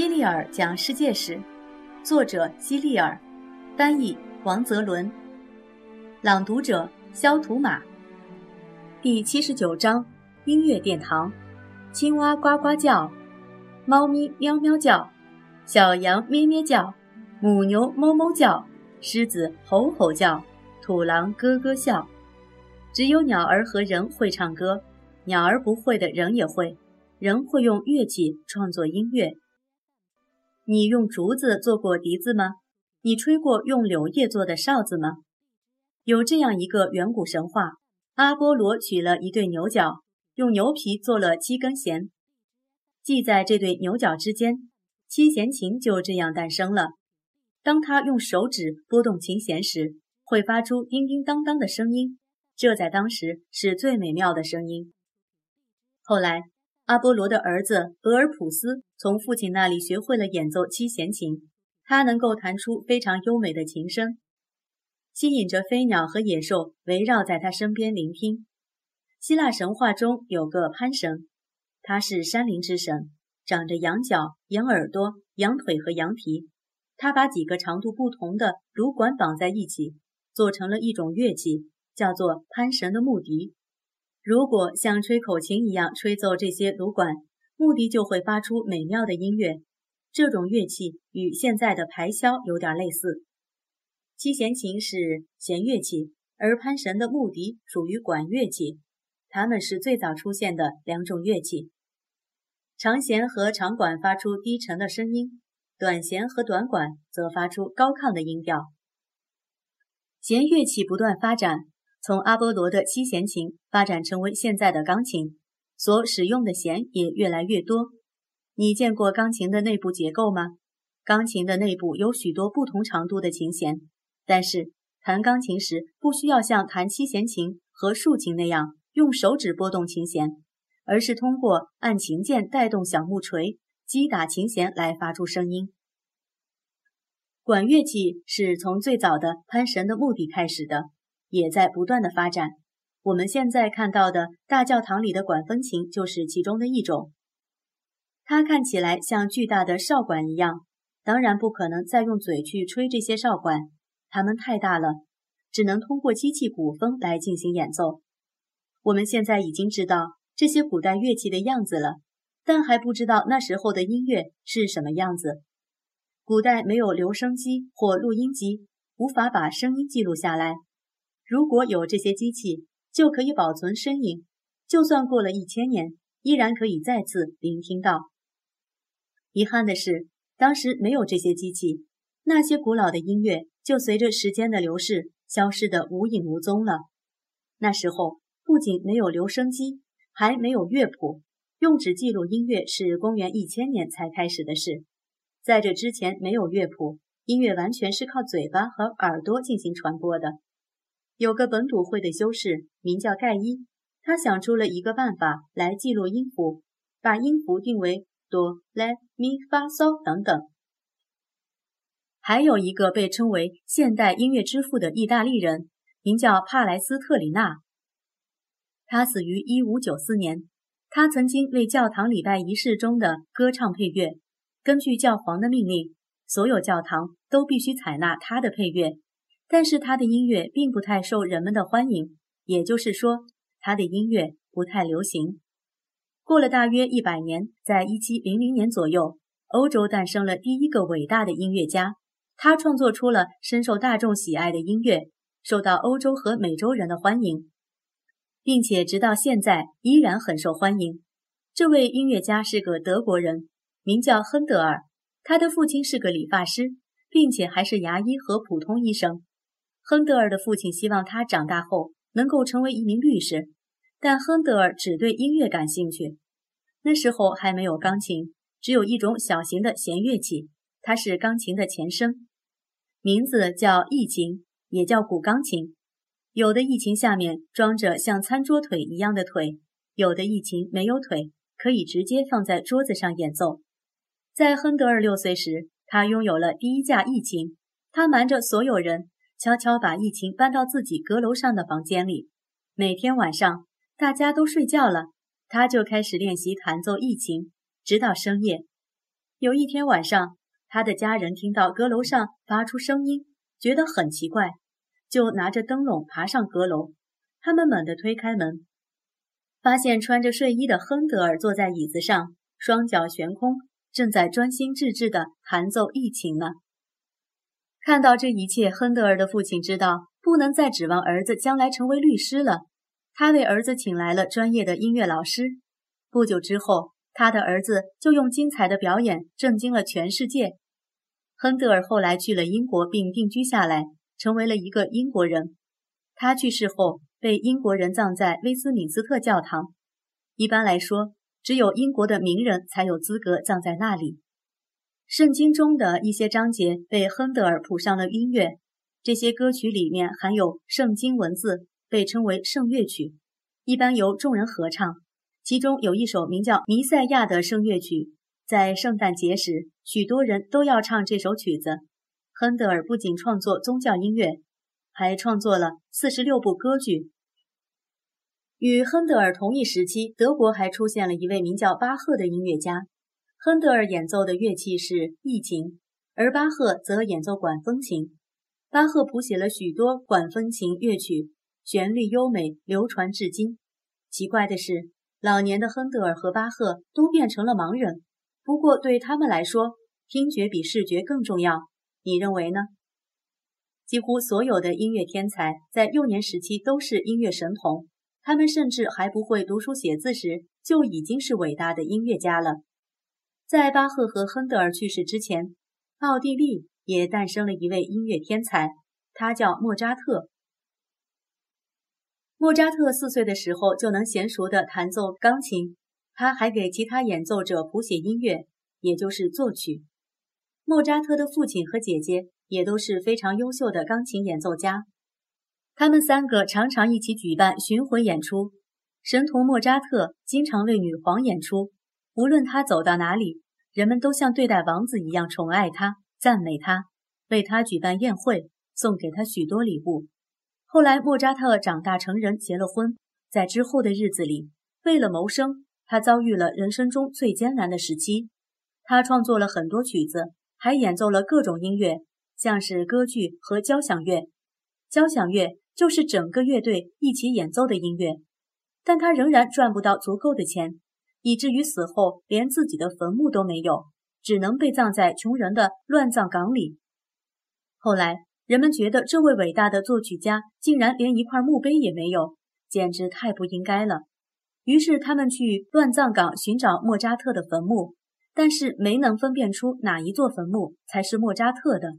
希利尔讲世界史，作者希利尔，翻译王泽伦，朗读者肖图马。第七十九章：音乐殿堂。青蛙呱呱叫，猫咪喵喵叫，小羊咩咩叫，母牛哞哞叫，狮子吼吼叫，土狼咯咯笑。只有鸟儿和人会唱歌，鸟儿不会的人也会。人会用乐器创作音乐。你用竹子做过笛子吗？你吹过用柳叶做的哨子吗？有这样一个远古神话：阿波罗取了一对牛角，用牛皮做了七根弦，系在这对牛角之间，七弦琴就这样诞生了。当他用手指拨动琴弦时，会发出叮叮当当的声音，这在当时是最美妙的声音。后来。阿波罗的儿子俄尔普斯从父亲那里学会了演奏七弦琴，他能够弹出非常优美的琴声，吸引着飞鸟和野兽围绕在他身边聆听。希腊神话中有个潘神，他是山林之神，长着羊角、羊耳朵、羊腿和羊蹄。他把几个长度不同的芦管绑在一起，做成了一种乐器，叫做潘神的木笛。如果像吹口琴一样吹奏这些芦管，目的就会发出美妙的音乐。这种乐器与现在的排箫有点类似。七弦琴是弦乐器，而潘神的木笛属于管乐器，它们是最早出现的两种乐器。长弦和长管发出低沉的声音，短弦和短管则发出高亢的音调。弦乐器不断发展。从阿波罗的七弦琴发展成为现在的钢琴，所使用的弦也越来越多。你见过钢琴的内部结构吗？钢琴的内部有许多不同长度的琴弦，但是弹钢琴时不需要像弹七弦琴和竖琴那样用手指拨动琴弦，而是通过按琴键带动小木锤击打琴弦来发出声音。管乐器是从最早的潘神的墓地开始的。也在不断的发展。我们现在看到的大教堂里的管风琴就是其中的一种。它看起来像巨大的哨管一样，当然不可能再用嘴去吹这些哨管，它们太大了，只能通过机器鼓风来进行演奏。我们现在已经知道这些古代乐器的样子了，但还不知道那时候的音乐是什么样子。古代没有留声机或录音机，无法把声音记录下来。如果有这些机器，就可以保存声音，就算过了一千年，依然可以再次聆听到。遗憾的是，当时没有这些机器，那些古老的音乐就随着时间的流逝消失得无影无踪了。那时候不仅没有留声机，还没有乐谱，用纸记录音乐是公元一千年才开始的事。在这之前没有乐谱，音乐完全是靠嘴巴和耳朵进行传播的。有个本笃会的修士名叫盖伊，他想出了一个办法来记录音符，把音符定为哆、来、咪、发、嗦等等。还有一个被称为现代音乐之父的意大利人，名叫帕莱斯特里纳，他死于一五九四年。他曾经为教堂礼拜仪式中的歌唱配乐，根据教皇的命令，所有教堂都必须采纳他的配乐。但是他的音乐并不太受人们的欢迎，也就是说，他的音乐不太流行。过了大约一百年，在一七零零年左右，欧洲诞生了第一个伟大的音乐家，他创作出了深受大众喜爱的音乐，受到欧洲和美洲人的欢迎，并且直到现在依然很受欢迎。这位音乐家是个德国人，名叫亨德尔，他的父亲是个理发师，并且还是牙医和普通医生。亨德尔的父亲希望他长大后能够成为一名律师，但亨德尔只对音乐感兴趣。那时候还没有钢琴，只有一种小型的弦乐器，它是钢琴的前身，名字叫驿琴，也叫古钢琴。有的驿琴下面装着像餐桌腿一样的腿，有的驿琴没有腿，可以直接放在桌子上演奏。在亨德尔六岁时，他拥有了第一架驿琴，他瞒着所有人。悄悄把疫情搬到自己阁楼上的房间里，每天晚上大家都睡觉了，他就开始练习弹奏疫情，直到深夜。有一天晚上，他的家人听到阁楼上发出声音，觉得很奇怪，就拿着灯笼爬上阁楼。他们猛地推开门，发现穿着睡衣的亨德尔坐在椅子上，双脚悬空，正在专心致志地弹奏疫情呢。看到这一切，亨德尔的父亲知道不能再指望儿子将来成为律师了。他为儿子请来了专业的音乐老师。不久之后，他的儿子就用精彩的表演震惊了全世界。亨德尔后来去了英国，并定居下来，成为了一个英国人。他去世后被英国人葬在威斯敏斯特教堂。一般来说，只有英国的名人才有资格葬在那里。圣经中的一些章节被亨德尔谱上了音乐，这些歌曲里面含有圣经文字，被称为圣乐曲，一般由众人合唱。其中有一首名叫《弥赛亚》的圣乐曲，在圣诞节时，许多人都要唱这首曲子。亨德尔不仅创作宗教音乐，还创作了四十六部歌剧。与亨德尔同一时期，德国还出现了一位名叫巴赫的音乐家。亨德尔演奏的乐器是苯琴，而巴赫则演奏管风琴。巴赫谱写了许多管风琴乐曲，旋律优美，流传至今。奇怪的是，老年的亨德尔和巴赫都变成了盲人。不过对他们来说，听觉比视觉更重要。你认为呢？几乎所有的音乐天才在幼年时期都是音乐神童，他们甚至还不会读书写字时，就已经是伟大的音乐家了。在巴赫和亨德尔去世之前，奥地利也诞生了一位音乐天才，他叫莫扎特。莫扎特四岁的时候就能娴熟地弹奏钢琴，他还给其他演奏者谱写音乐，也就是作曲。莫扎特的父亲和姐姐也都是非常优秀的钢琴演奏家，他们三个常常一起举办巡回演出。神童莫扎特经常为女皇演出。无论他走到哪里，人们都像对待王子一样宠爱他、赞美他，为他举办宴会，送给他许多礼物。后来，莫扎特长大成人，结了婚。在之后的日子里，为了谋生，他遭遇了人生中最艰难的时期。他创作了很多曲子，还演奏了各种音乐，像是歌剧和交响乐。交响乐就是整个乐队一起演奏的音乐，但他仍然赚不到足够的钱。以至于死后连自己的坟墓都没有，只能被葬在穷人的乱葬岗里。后来人们觉得这位伟大的作曲家竟然连一块墓碑也没有，简直太不应该了。于是他们去乱葬岗寻找莫扎特的坟墓，但是没能分辨出哪一座坟墓才是莫扎特的。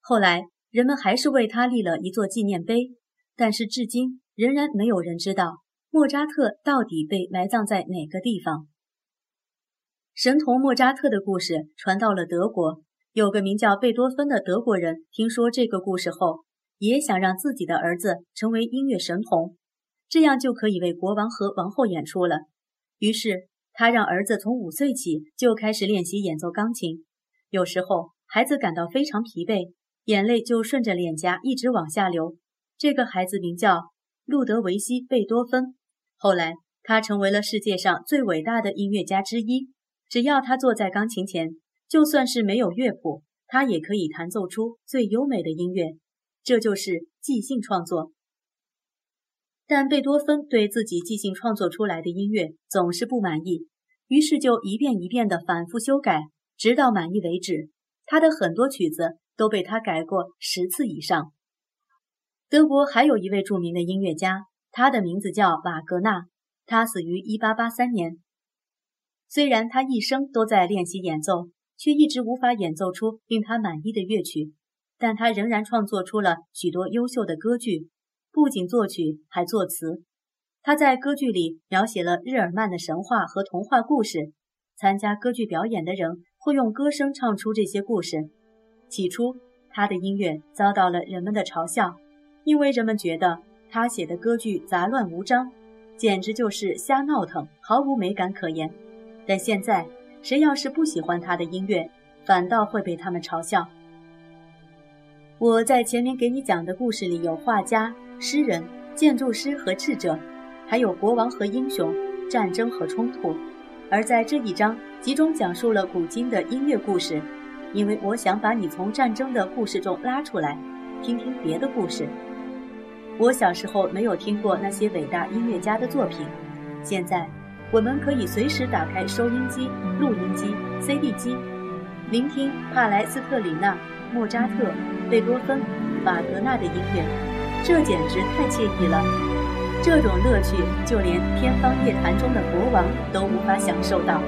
后来人们还是为他立了一座纪念碑，但是至今仍然没有人知道。莫扎特到底被埋葬在哪个地方？神童莫扎特的故事传到了德国，有个名叫贝多芬的德国人听说这个故事后，也想让自己的儿子成为音乐神童，这样就可以为国王和王后演出了。于是他让儿子从五岁起就开始练习演奏钢琴，有时候孩子感到非常疲惫，眼泪就顺着脸颊一直往下流。这个孩子名叫路德维希·贝多芬。后来，他成为了世界上最伟大的音乐家之一。只要他坐在钢琴前，就算是没有乐谱，他也可以弹奏出最优美的音乐。这就是即兴创作。但贝多芬对自己即兴创作出来的音乐总是不满意，于是就一遍一遍地反复修改，直到满意为止。他的很多曲子都被他改过十次以上。德国还有一位著名的音乐家。他的名字叫瓦格纳，他死于1883年。虽然他一生都在练习演奏，却一直无法演奏出令他满意的乐曲，但他仍然创作出了许多优秀的歌剧，不仅作曲还作词。他在歌剧里描写了日耳曼的神话和童话故事，参加歌剧表演的人会用歌声唱出这些故事。起初，他的音乐遭到了人们的嘲笑，因为人们觉得。他写的歌剧杂乱无章，简直就是瞎闹腾，毫无美感可言。但现在，谁要是不喜欢他的音乐，反倒会被他们嘲笑。我在前面给你讲的故事里有画家、诗人、建筑师和智者，还有国王和英雄、战争和冲突。而在这一章集中讲述了古今的音乐故事，因为我想把你从战争的故事中拉出来，听听别的故事。我小时候没有听过那些伟大音乐家的作品，现在我们可以随时打开收音机、录音机、CD 机，聆听帕莱斯特里纳、莫扎特、贝多芬、瓦格纳的音乐，这简直太惬意了。这种乐趣，就连天方夜谭中的国王都无法享受到。